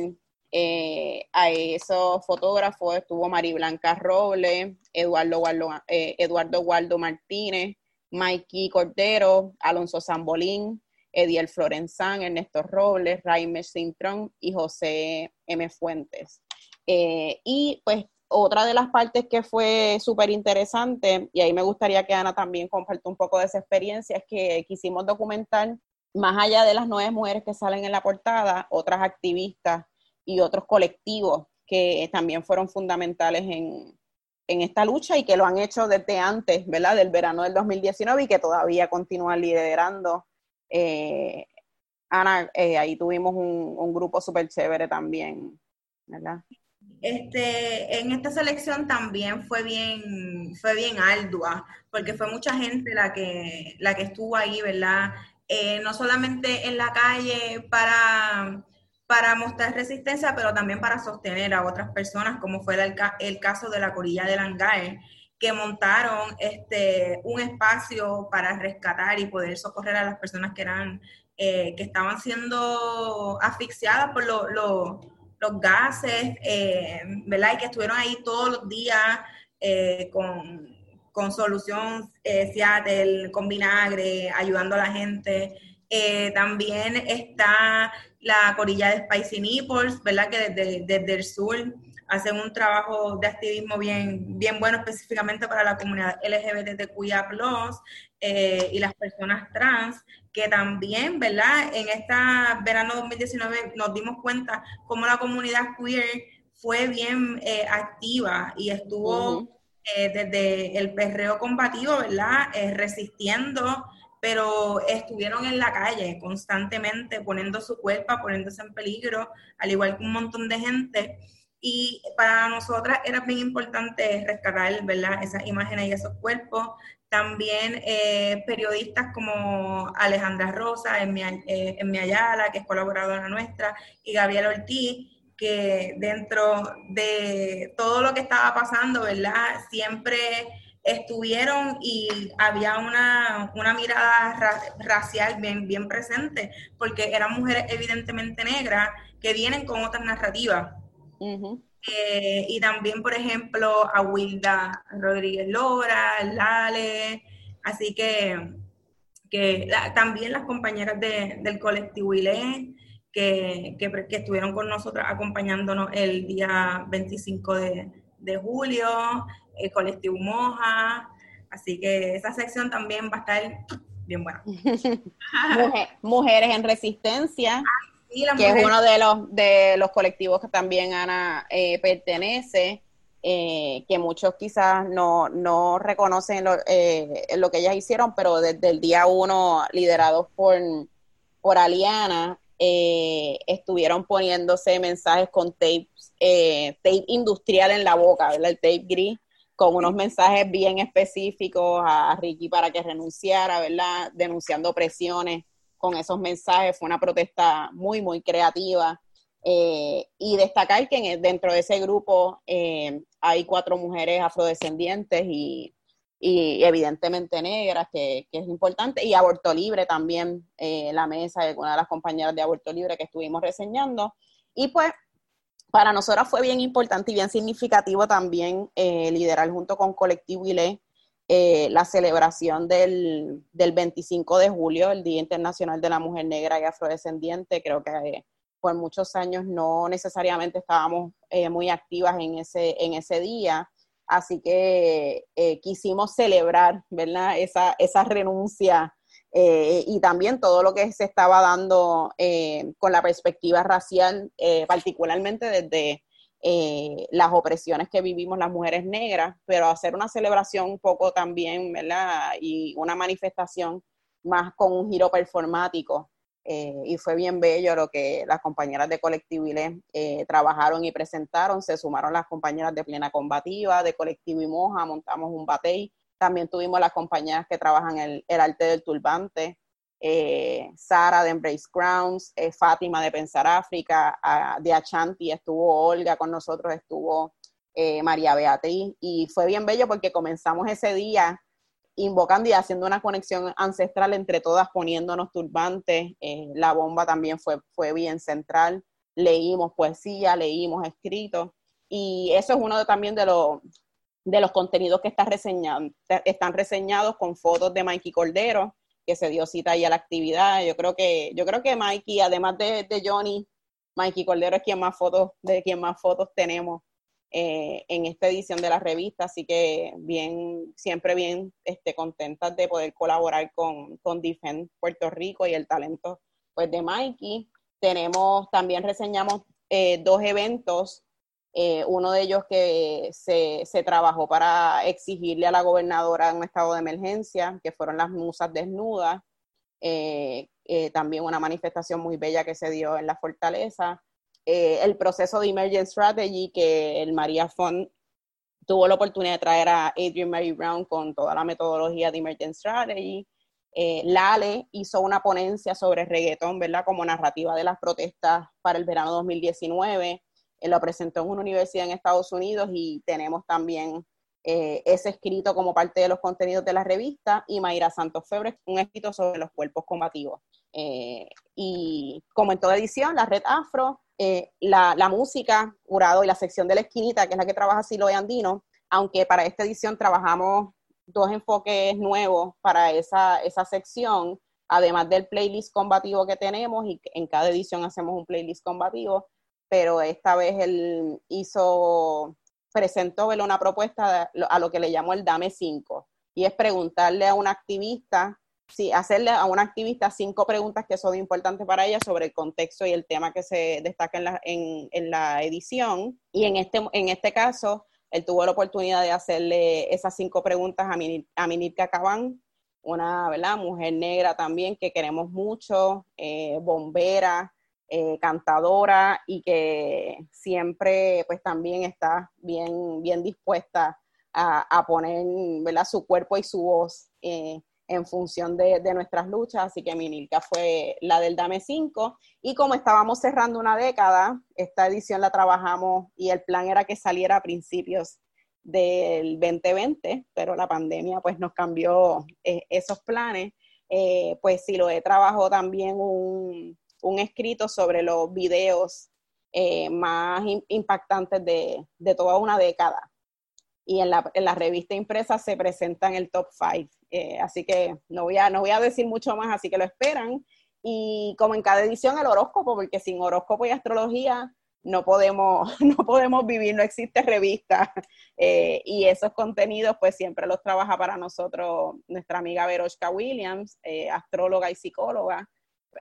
eh, a esos fotógrafos estuvo Mari Blanca Roble, Eduardo eh, Eduardo Waldo Martínez, Mikey Cordero, Alonso Zambolín, Ediel Florenzán, Ernesto Robles, Raimer Cintrón y José M. Fuentes. Eh, y pues otra de las partes que fue súper interesante, y ahí me gustaría que Ana también comparta un poco de esa experiencia, es que quisimos documentar, más allá de las nueve mujeres que salen en la portada, otras activistas y otros colectivos que también fueron fundamentales en, esta lucha y que lo han hecho desde antes, ¿verdad? Del verano del 2019 y que todavía continúan liderando. Eh, Ana, eh, ahí tuvimos un, grupo súper chévere también, ¿verdad? Este, en esta selección también fue bien, fue bien ardua, porque fue mucha gente la que, la que estuvo ahí, ¿verdad? Eh, no solamente en la calle para para mostrar resistencia, pero también para sostener a otras personas, como fue el, el caso de la Corilla de Langae, que montaron este, un espacio para rescatar y poder socorrer a las personas que, eran, eh, que estaban siendo asfixiadas por los gases, eh, ¿verdad? Y que estuvieron ahí todos los días eh, con, con, solución Seattle, con vinagre, ayudando a la gente. También está la corilla de Spicy Nipples, ¿verdad? Que desde, el sur hacen un trabajo de activismo bien, bien bueno específicamente para la comunidad LGBTQIA+, eh, y las personas trans, que también, ¿verdad? En esta verano 2019 nos dimos cuenta cómo la comunidad queer fue bien eh, activa y estuvo eh, desde el perreo combativo, ¿verdad? Eh, resistiendo, pero estuvieron en la calle constantemente poniendo su cuerpo, poniéndose en peligro, al igual que un montón de gente. Y para nosotras era bien importante rescatar, ¿verdad? Esas imágenes y esos cuerpos. También periodistas como Alejandra Rosa, en mi Ayala, que es colaboradora nuestra, y Gabriel Ortiz, que dentro de todo lo que estaba pasando, ¿verdad? Siempre estuvieron y había una, mirada racial bien, bien presente, porque eran mujeres evidentemente negras que vienen con otras narrativas. Eh, y también, por ejemplo, a Wilda Rodríguez Lora, Lale, así que, que también las compañeras del colectivo ILE, que, que, estuvieron con nosotros acompañándonos el día 25 de, de julio, el colectivo Moja, así que esa sección también va a estar bien buena. (laughs) Mujeres en Resistencia, que es uno de los, de los colectivos que también Ana eh, pertenece. Eh, que muchos quizás no, no reconocen lo, eh, lo, que ellas hicieron, pero desde el día uno, liderados por, por Aliana, eh, estuvieron poniéndose mensajes con tapes, eh, tape industrial en la boca, ¿verdad? El tape gris, con unos mensajes bien específicos a Ricky para que renunciara, ¿verdad? Denunciando presiones con esos mensajes. Fue una protesta muy, muy creativa. Eh, y destacar que dentro de ese grupo hay cuatro mujeres afrodescendientes y y evidentemente negras, que, es importante, y aborto libre también, eh, la mesa de una de las compañeras de aborto libre que estuvimos reseñando. Y pues para nosotros fue bien importante y bien significativo también eh, liderar junto con Colectivo ILE eh, la celebración del, del, 25 de julio, el Día Internacional de la Mujer Negra y Afrodescendiente. Creo que por muchos años no necesariamente estábamos muy activas en ese, en ese día Así que eh, quisimos celebrar, ¿verdad? Esa, esa renuncia eh, y también todo lo que se estaba dando eh, con la perspectiva racial, particularmente desde las opresiones que vivimos las mujeres negras, pero hacer una celebración un poco también, ¿verdad? Y una manifestación más con un giro performático eh, y fue bien bello lo que las compañeras de Colectivo ILE eh, trabajaron y presentaron. Se sumaron las compañeras de Plena Combativa, de Colectivo y Moja, montamos un batey. También tuvimos las compañeras que trabajan el, el arte del turbante, eh, Sara de Embrace Grounds, Fátima de Pensar África, de Achanti estuvo Olga con nosotros, estuvo María Beatriz. Y fue bien bello porque comenzamos ese día invocando y haciendo una conexión ancestral entre todas, poniéndonos turbantes. Eh, la bomba también fue, fue bien central. Leímos poesía, leímos escritos. Y eso es uno de, también de, los de los contenidos que está reseñando, están reseñados con fotos de Mikey Cordero, que se dio cita ahí a la actividad. Yo creo que, yo creo que Mikey, además de, de Johnny, Mikey Cordero es quien más fotos, de quien más fotos tenemos eh, en esta edición de la revista, así que bien, siempre bien este, contentas de poder colaborar con, con Defend Puerto Rico y el talento pues, de Mikey. Tenemos, también reseñamos eh, dos eventos, eh, uno de ellos que se, se, trabajó para exigirle a la gobernadora un estado de emergencia, que fueron las musas desnudas, también una manifestación muy bella que se dio en la fortaleza. Eh, el proceso de Emergent Strategy que el María Font tuvo la oportunidad de traer a Adrian Mary Brown con toda la metodología de Emergent Strategy. Eh, Lale hizo una ponencia sobre reggaetón, ¿verdad? Como narrativa de las protestas para el verano 2019. Él lo presentó en una universidad en Estados Unidos y tenemos también eh, ese escrito como parte de los contenidos de la revista. Y Mayra Santos Febre, un escrito sobre los cuerpos combativos. y como en toda edición, la red Afro eh, la, música, jurado y la sección de la esquinita, que es la que trabaja Siloe Andino, aunque para esta edición trabajamos dos enfoques nuevos para esa, esa sección, además del playlist combativo que tenemos, y en cada edición hacemos un playlist combativo, pero esta vez él hizo, presentó una propuesta a lo que le llamó el Dame 5, y es preguntarle a un activista sí, hacerle a una activista cinco preguntas que son importantes para ella sobre el contexto y el tema que se destaca en la, en, la edición. Y en este, en este caso, él tuvo la oportunidad de hacerle esas cinco preguntas a, Minit, a Minitka una ¿verdad? mujer negra también que queremos mucho, eh, bombera, eh, cantadora y que siempre pues también está bien, bien dispuesta a, poner ¿verdad? su cuerpo y su voz eh, en función de, nuestras luchas, así que Minilka fue la del Dame 5 y como estábamos cerrando una década, esta edición la trabajamos y el plan era que saliera a principios del 2020, pero la pandemia pues nos cambió eh, esos planes, eh, pues sí lo he trabajado también un, escrito sobre los videos eh, más impactantes de toda una década y en la, en la revista impresa se presenta en el top 5. Eh, así que no voy, a, no voy a decir mucho más, así que lo esperan. Y como en cada edición el horóscopo, porque sin horóscopo y astrología no podemos, (laughs) no podemos vivir, no existe revista. Eh, y esos contenidos pues siempre los trabaja para nosotros nuestra amiga Veroshka Williams, eh, astróloga y psicóloga.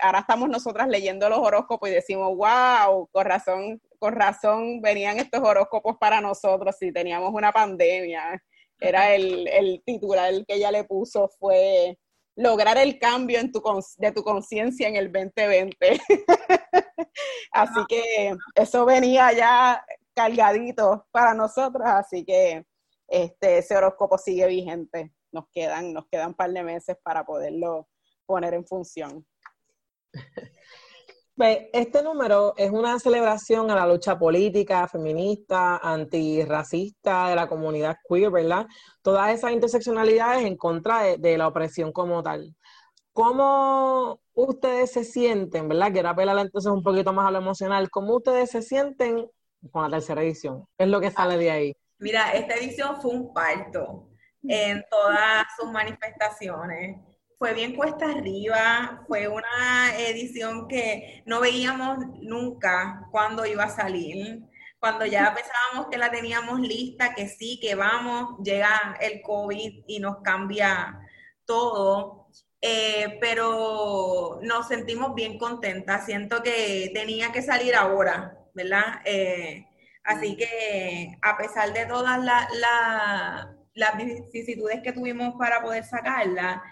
Ahora estamos nosotras leyendo los horóscopos y decimos, wow, con razón con razón venían estos horóscopos para nosotros si teníamos una pandemia. Era el, el titular que ella le puso fue lograr el cambio en tu, de tu conciencia en el 2020. (laughs) así que eso venía ya cargadito para nosotros, así que este, ese horóscopo sigue vigente. Nos quedan, nos quedan un par de meses para poderlo poner en función. Este número es una celebración a la lucha política, feminista, antirracista de la comunidad queer, ¿verdad? Todas esas interseccionalidades en contra de, la opresión como tal. ¿Cómo ustedes se sienten, verdad? Quiero apelar entonces un poquito más a lo emocional. ¿Cómo ustedes se sienten con la tercera edición? ¿Qué es lo que sale de ahí? Mira, esta edición fue un parto en todas sus manifestaciones fue bien cuesta arriba, fue una edición que no veíamos nunca cuándo iba a salir. Cuando ya pensábamos que la teníamos lista, que sí, que vamos, llega el COVID y nos cambia todo. Eh, pero nos sentimos bien contentas. Siento que tenía que salir ahora, ¿verdad? Eh, así que a pesar de todas las vicisitudes que tuvimos para poder sacarla,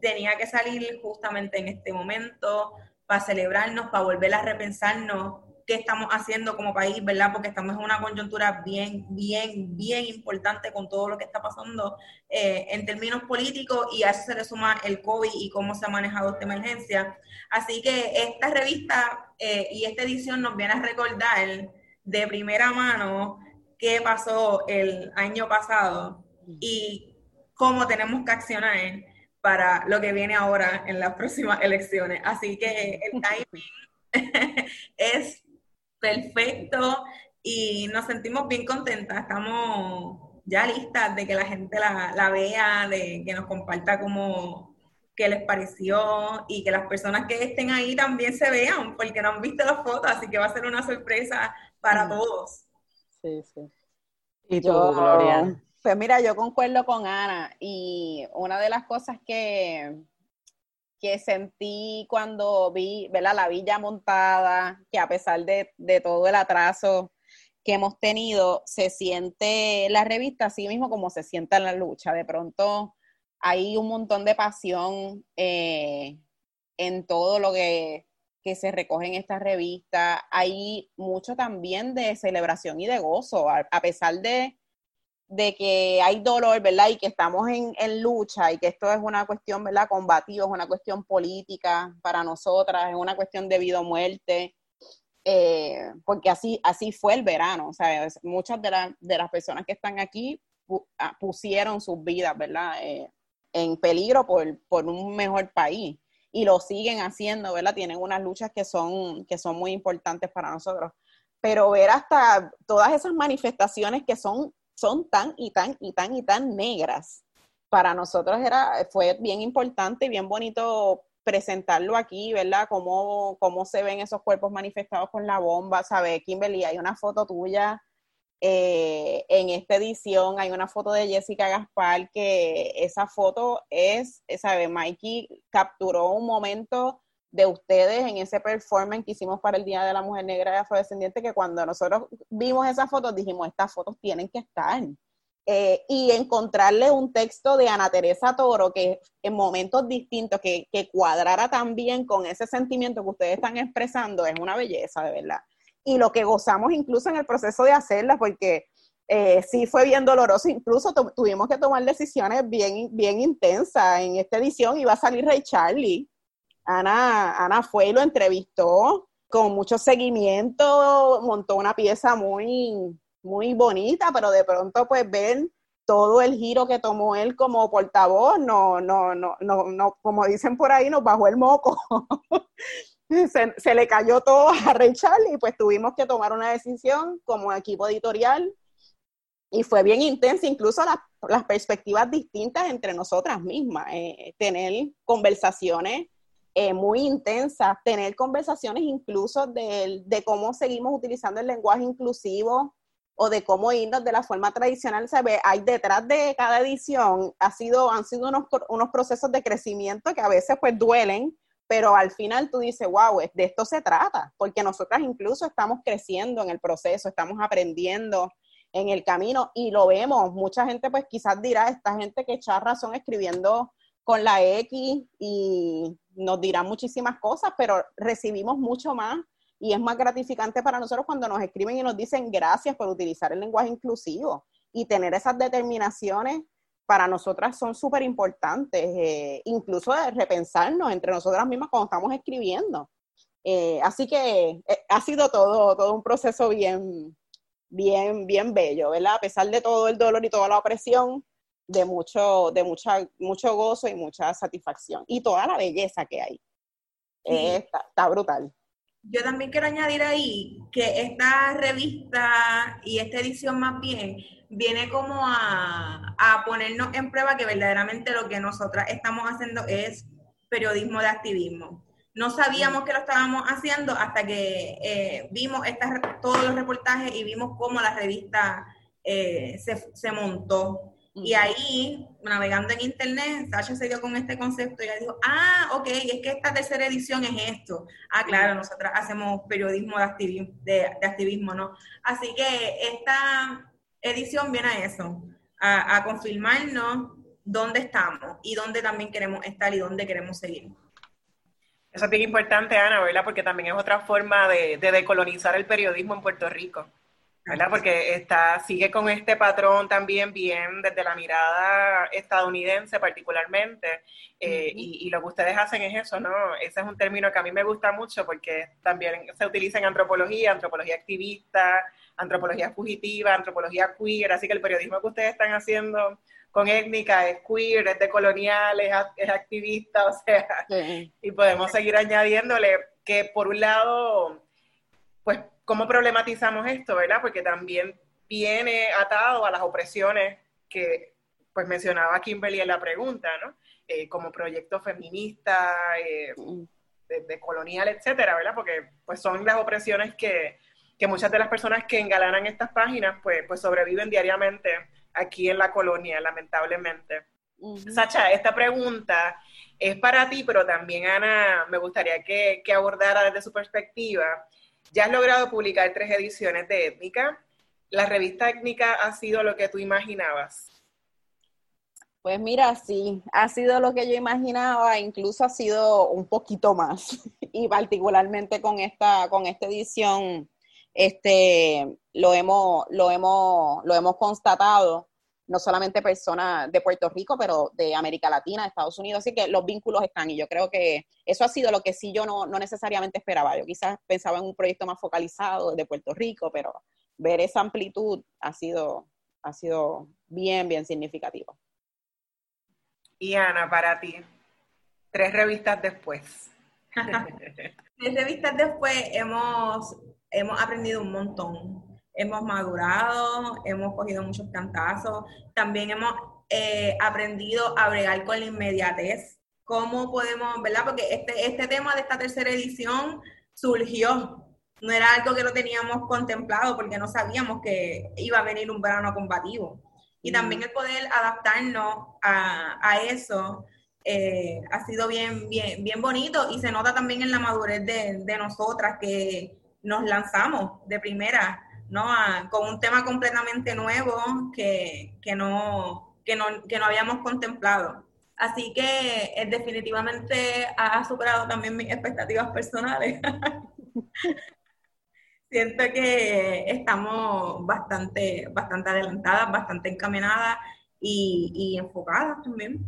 tenía que salir justamente en este momento para celebrarnos, para volver a repensarnos qué estamos haciendo como país, ¿verdad? Porque estamos en una coyuntura bien, bien, bien importante con todo lo que está pasando eh, en términos políticos y a eso se le suma el COVID y cómo se ha manejado esta emergencia. Así que esta revista eh, y esta edición nos viene a recordar de primera mano qué pasó el año pasado y cómo tenemos que accionar para lo que viene ahora en las próximas elecciones. Así que el (laughs) timing (laughs) es perfecto y nos sentimos bien contentas. Estamos ya listas de que la gente la, vea, de que nos comparta cómo qué les pareció y que las personas que estén ahí también se vean, porque no han visto las fotos, así que va a ser una sorpresa para mm. todos. Sí, sí. ¿Y tú, Gloria? Pues mira, yo concuerdo con Ana y una de las cosas que, que sentí cuando vi, ¿verdad? La villa montada, que a pesar de, todo el atraso que hemos tenido, se siente la revista así mismo como se siente en la lucha. De pronto hay un montón de pasión eh, en todo lo que, que se recoge en esta revista. Hay mucho también de celebración y de gozo, a pesar de de que hay dolor, ¿verdad? Y que estamos en, lucha y que esto es una cuestión, ¿verdad? Combativa, es una cuestión política para nosotras, es una cuestión de vida o muerte, eh, porque así, así fue el verano, muchas de, de las personas que están aquí ah, pusieron sus vidas, ¿verdad? Eh, en peligro por, por un mejor país y lo siguen haciendo, ¿verdad? Tienen unas luchas que son, que son muy importantes para nosotros. Pero ver hasta todas esas manifestaciones que son son tan y tan y tan y tan negras. Para nosotros era, fue bien importante y bien bonito presentarlo aquí, ¿verdad? Cómo, cómo se ven esos cuerpos manifestados con la bomba, ¿sabes? Kimberly, hay una foto tuya Eh, en esta edición hay una foto de Jessica Gaspar que esa foto es, ¿sabe? Mikey capturó un momento de ustedes en ese performance que hicimos para el Día de la Mujer Negra y Afrodescendiente que cuando nosotros vimos esas fotos dijimos, estas fotos tienen que estar. Eh, y encontrarle un texto de Ana Teresa Toro que en momentos distintos, que, que cuadrara también con ese sentimiento que ustedes están expresando, es una belleza, de verdad y lo que gozamos incluso en el proceso de hacerla, porque eh, sí fue bien doloroso, incluso tuvimos que tomar decisiones bien, bien intensas. En esta edición iba a salir Ray Charlie. Ana, Ana fue y lo entrevistó con mucho seguimiento, montó una pieza muy, muy bonita, pero de pronto pues ver todo el giro que tomó él como portavoz, no, no, no, no, no, como dicen por ahí, nos bajó el moco. (laughs) se, le cayó todo a Rachel y pues tuvimos que tomar una decisión como equipo editorial y fue bien intensa, incluso las perspectivas distintas entre nosotras mismas, eh, tener conversaciones eh, muy intensas, tener conversaciones incluso de, de, cómo seguimos utilizando el lenguaje inclusivo o de cómo irnos de la forma tradicional, ve, hay detrás de cada edición, ha sido, han sido unos, unos procesos de crecimiento que a veces pues duelen, pero al final tú dices, wow, de esto se trata, porque nosotras incluso estamos creciendo en el proceso, estamos aprendiendo en el camino y lo vemos. Mucha gente pues quizás dirá, esta gente que echa razón escribiendo con la X y nos dirá muchísimas cosas, pero recibimos mucho más y es más gratificante para nosotros cuando nos escriben y nos dicen gracias por utilizar el lenguaje inclusivo y tener esas determinaciones para nosotras son súper importantes, eh, incluso de repensarnos entre nosotras mismas cuando estamos escribiendo. Eh, así que eh, ha sido todo, todo un proceso bien, bien, bien bello, ¿verdad? A pesar de todo el dolor y toda la opresión, de mucho, de mucha, mucho gozo y mucha satisfacción. Y toda la belleza que hay. está, brutal. Yo también quiero añadir ahí que esta revista y esta edición más bien viene como a, ponernos en prueba que verdaderamente lo que nosotras estamos haciendo es periodismo de activismo. No sabíamos que lo estábamos haciendo hasta que eh, vimos todos los reportajes y vimos cómo la revista eh, se, montó. Y ahí, navegando en internet, Sasha se dio con este concepto y ella dijo, ah, ok, es que esta tercera edición es esto. Ah, claro, nosotras hacemos periodismo de activismo, de activismo ¿no? Así que esta, edición viene a eso, a, confirmarnos dónde estamos y dónde también queremos estar y dónde queremos seguir. Eso es bien importante, Ana, ¿verdad? Porque también es otra forma de, decolonizar el periodismo en Puerto Rico, ¿verdad? Porque está, sigue con este patrón también bien desde la mirada estadounidense particularmente, eh, y, y, lo que ustedes hacen es eso, ¿no? Ese es un término que a mí me gusta mucho porque también se utiliza en antropología, antropología activista, antropología fugitiva, antropología queer, así que el periodismo que ustedes están haciendo con étnica es queer, es decolonial, es, es activista, (laughs) o sea, y podemos seguir añadiéndole que por un lado, pues, ¿cómo problematizamos esto, verdad? Porque también viene atado a las opresiones que, pues, mencionaba Kimberly en la pregunta, ¿no? Eh, como proyecto feminista, eh, de, colonial, etcétera, ¿verdad? Porque, pues, son las opresiones que que muchas de las personas que engalanan estas páginas pues, pues sobreviven diariamente aquí en la colonia, lamentablemente. Sacha, esta pregunta es para ti, pero también Ana, me gustaría que, que abordara desde su perspectiva. Ya has logrado publicar tres ediciones de Étnica. ¿La revista Étnica ha sido lo que tú imaginabas? Pues mira, sí, ha sido lo que yo imaginaba, incluso ha sido un poquito más, (laughs) y particularmente con esta, con esta edición este, lo, hemos, lo, hemos, lo hemos constatado, no solamente personas de Puerto Rico, pero de América Latina, de Estados Unidos, así que los vínculos están y yo creo que eso ha sido lo que sí yo no, no necesariamente esperaba. Yo quizás pensaba en un proyecto más focalizado de Puerto Rico, pero ver esa amplitud ha sido, ha sido bien, bien significativo. Y Ana, para ti, tres revistas después. (laughs) tres revistas después hemos hemos aprendido un montón. Hemos madurado, hemos cogido muchos cantazos, también hemos eh, aprendido a bregar con la inmediatez. ¿Cómo podemos, verdad? Porque este, este tema de esta tercera edición surgió no era algo que lo teníamos contemplado porque no sabíamos que iba a venir un verano combativo. Y también el poder adaptarnos a, eso eh, ha sido bien, bien, bien bonito y se nota también en la madurez de, de nosotras que nos lanzamos de primera, ¿no? con un tema completamente nuevo que, que, no, que, no, que no habíamos contemplado. Así que eh, definitivamente ha superado también mis expectativas personales. (laughs) Siento que estamos bastante, bastante adelantadas, bastante encaminadas y, y enfocadas también.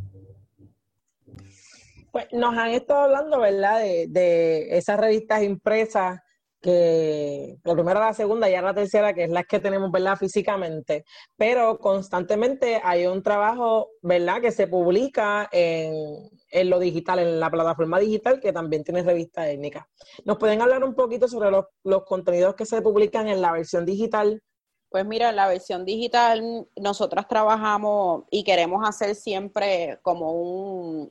Pues nos han estado hablando, ¿verdad?, de, de esas revistas impresas que la primera, la segunda y la tercera, que es la que tenemos, ¿verdad? Físicamente, pero constantemente hay un trabajo, ¿verdad? Que se publica en, lo digital, en la plataforma digital, que también tiene revista étnica. ¿Nos pueden hablar un poquito sobre los, los contenidos que se publican en la versión digital? Pues mira, en la versión digital nosotras trabajamos y queremos hacer siempre como un,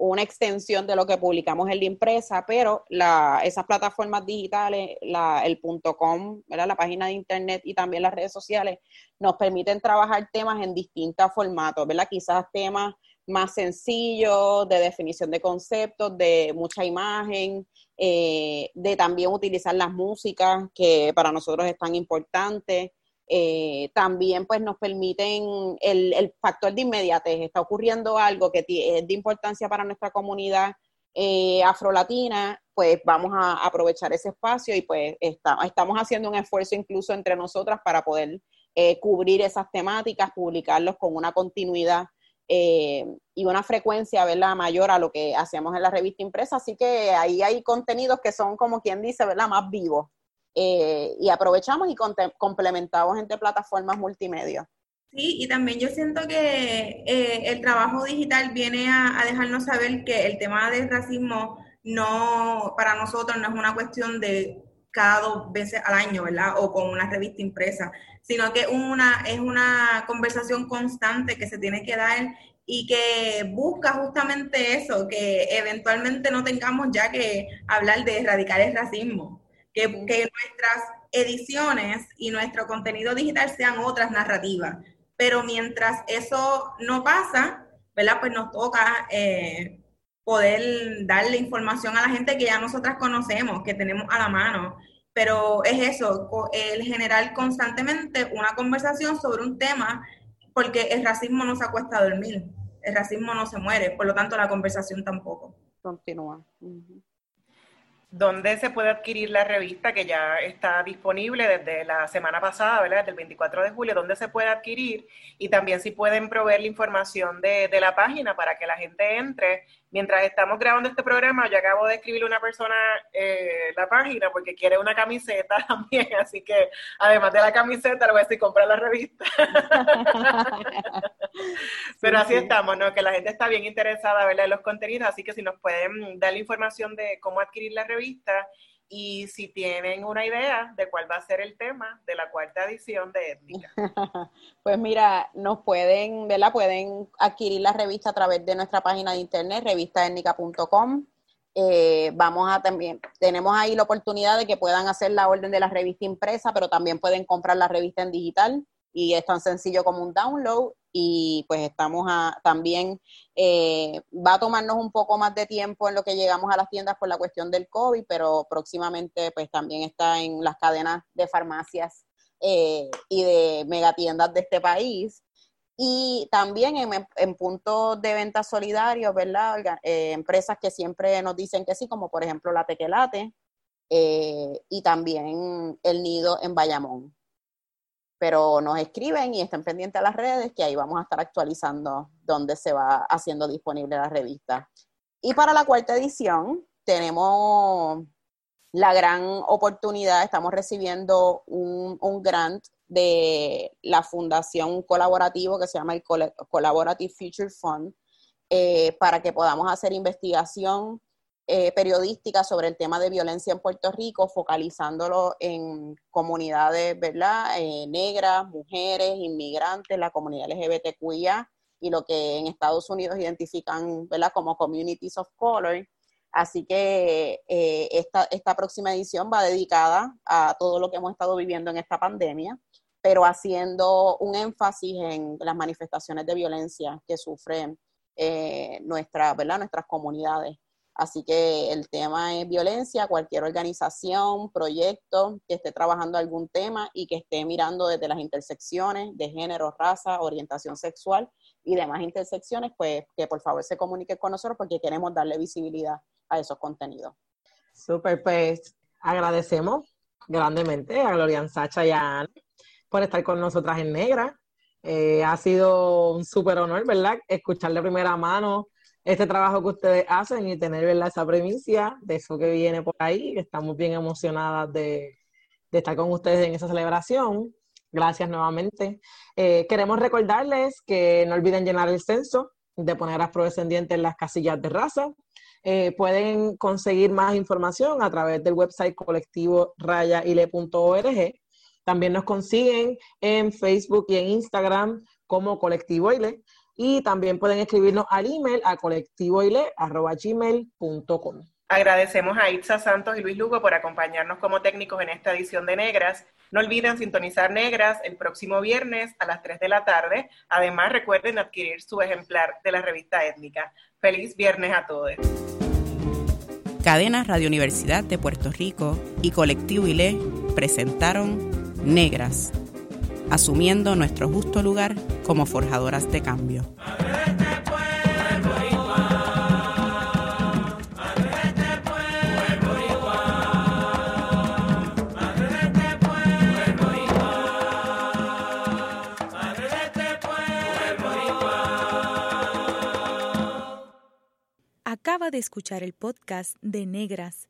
una extensión de lo que publicamos en la impresa, pero la, esas plataformas digitales, la, el .com, la página de internet y también las redes sociales, nos permiten trabajar temas en distintos formatos, ¿verdad? Quizás temas más sencillos, de definición de conceptos, de mucha imagen, eh, de también utilizar las músicas, que para nosotros es tan importante. Eh, también pues nos permiten el, factor de inmediatez. Está ocurriendo algo que es de importancia para nuestra comunidad eh, afrolatina, pues vamos a aprovechar ese espacio y pues estamos haciendo un esfuerzo incluso entre nosotras para poder eh, cubrir esas temáticas, publicarlos con una continuidad y una frecuencia ¿verdad? mayor a lo que hacíamos en la revista impresa. Así que ahí hay contenidos que son como quien dice, ¿verdad? Más vivos. Eh, y aprovechamos y complementamos entre plataformas multimedia. Sí, y también yo siento que eh, el trabajo digital viene a, dejarnos saber que el tema del racismo no, para nosotros no es una cuestión de cada dos veces al año, ¿verdad? O con una revista impresa, sino que una, es una conversación constante que se tiene que dar y que busca justamente eso, que eventualmente no tengamos ya que hablar de erradicar el racismo, que, nuestras ediciones y nuestro contenido digital sean otras narrativas. Pero mientras eso no pasa, ¿verdad? Pues nos toca eh, poder darle información a la gente que ya nosotras conocemos, que tenemos a la mano. Pero es eso, el generar constantemente una conversación sobre un tema, porque el racismo no se acuesta a dormir, el racismo no se muere, por lo tanto la conversación tampoco. Continúa. ¿Dónde se puede adquirir la revista que ya está disponible desde la semana pasada, ¿verdad? Desde el 24 de julio, ¿dónde se puede adquirir? Y también si pueden proveer la información de, de la página para que la gente entre mientras estamos grabando este programa, yo acabo de escribirle a una persona eh, la página porque quiere una camiseta (laughs) también, así que además de la camiseta le voy a decir comprar la revista. (laughs) Pero así estamos, ¿no? Que la gente está bien interesada ¿verdad? en los contenidos, así que si nos pueden dar la información de cómo adquirir la revista y si tienen una idea de cuál va a ser el tema de la cuarta edición de Étnica. (laughs) Pues mira, nos pueden, ¿verdad? Pueden adquirir la revista a través de nuestra página de internet, revistaétnica.com. Eh, vamos a también, tenemos ahí la oportunidad de que puedan hacer la orden de la revista impresa, pero también pueden comprar la revista en digital y es tan sencillo como un download y pues estamos a, también, eh, va a tomarnos un poco más de tiempo en lo que llegamos a las tiendas por la cuestión del COVID, pero próximamente pues también está en las cadenas de farmacias eh, y de megatiendas de este país. Y también en, en puntos de venta solidarios, ¿verdad? Eh, empresas que siempre nos dicen que sí, como por ejemplo la Tequelate y también el Nido en Bayamón pero nos escriben y estén pendientes a las redes que ahí vamos a estar actualizando dónde se va haciendo disponible la revista. Y para la cuarta edición tenemos la gran oportunidad, estamos recibiendo un, grant de la fundación colaborativo que se llama el Collaborative Future Fund, eh, para que podamos hacer investigación eh, periodística sobre el tema de violencia en Puerto Rico, focalizándolo en comunidades, ¿verdad? Eh, negras, mujeres, inmigrantes, la comunidad LGBTQIA y lo que en Estados Unidos identifican, ¿verdad? Como communities of color, Así que eh, esta, esta próxima edición va dedicada a todo lo que hemos estado viviendo en esta pandemia, pero haciendo un énfasis en las manifestaciones de violencia que sufren eh, nuestra, ¿verdad? nuestras comunidades. Así que el tema es violencia, cualquier organización, proyecto que esté trabajando algún tema y que esté mirando desde las intersecciones de género, raza, orientación sexual y demás intersecciones, pues que por favor se comunique con nosotros porque queremos darle visibilidad a esos contenidos. Super, pues agradecemos grandemente a Glorian Sacha y a Ana por estar con nosotras en Negra. Eh, ha sido un súper honor, ¿verdad? Escuchar de primera mano este trabajo que ustedes hacen y tener ¿verdad? esa premisa de eso que viene por ahí. Estamos bien emocionadas de, estar con ustedes en esa celebración. Gracias nuevamente. Eh, queremos recordarles que no olviden llenar el censo, de poner a afrodescendientes en las casillas de raza. Eh, pueden conseguir más información a través del website colectivo rayaile.org. También nos consiguen en Facebook y en Instagram como Colectivo ILE y también pueden escribirnos al email a colectivoile.gmail.com. Agradecemos a Itza Santos y Luis Lugo por acompañarnos como técnicos en esta edición de Negras. No olviden sintonizar Negras el próximo viernes a las 3 de la tarde. Además, recuerden adquirir su ejemplar de la revista étnica. Feliz viernes a todos. Cadena Radio Universidad de Puerto Rico y Colectivo ILE presentaron Negras asumiendo nuestro justo lugar como forjadoras de cambio. Acaba de escuchar el podcast de Negras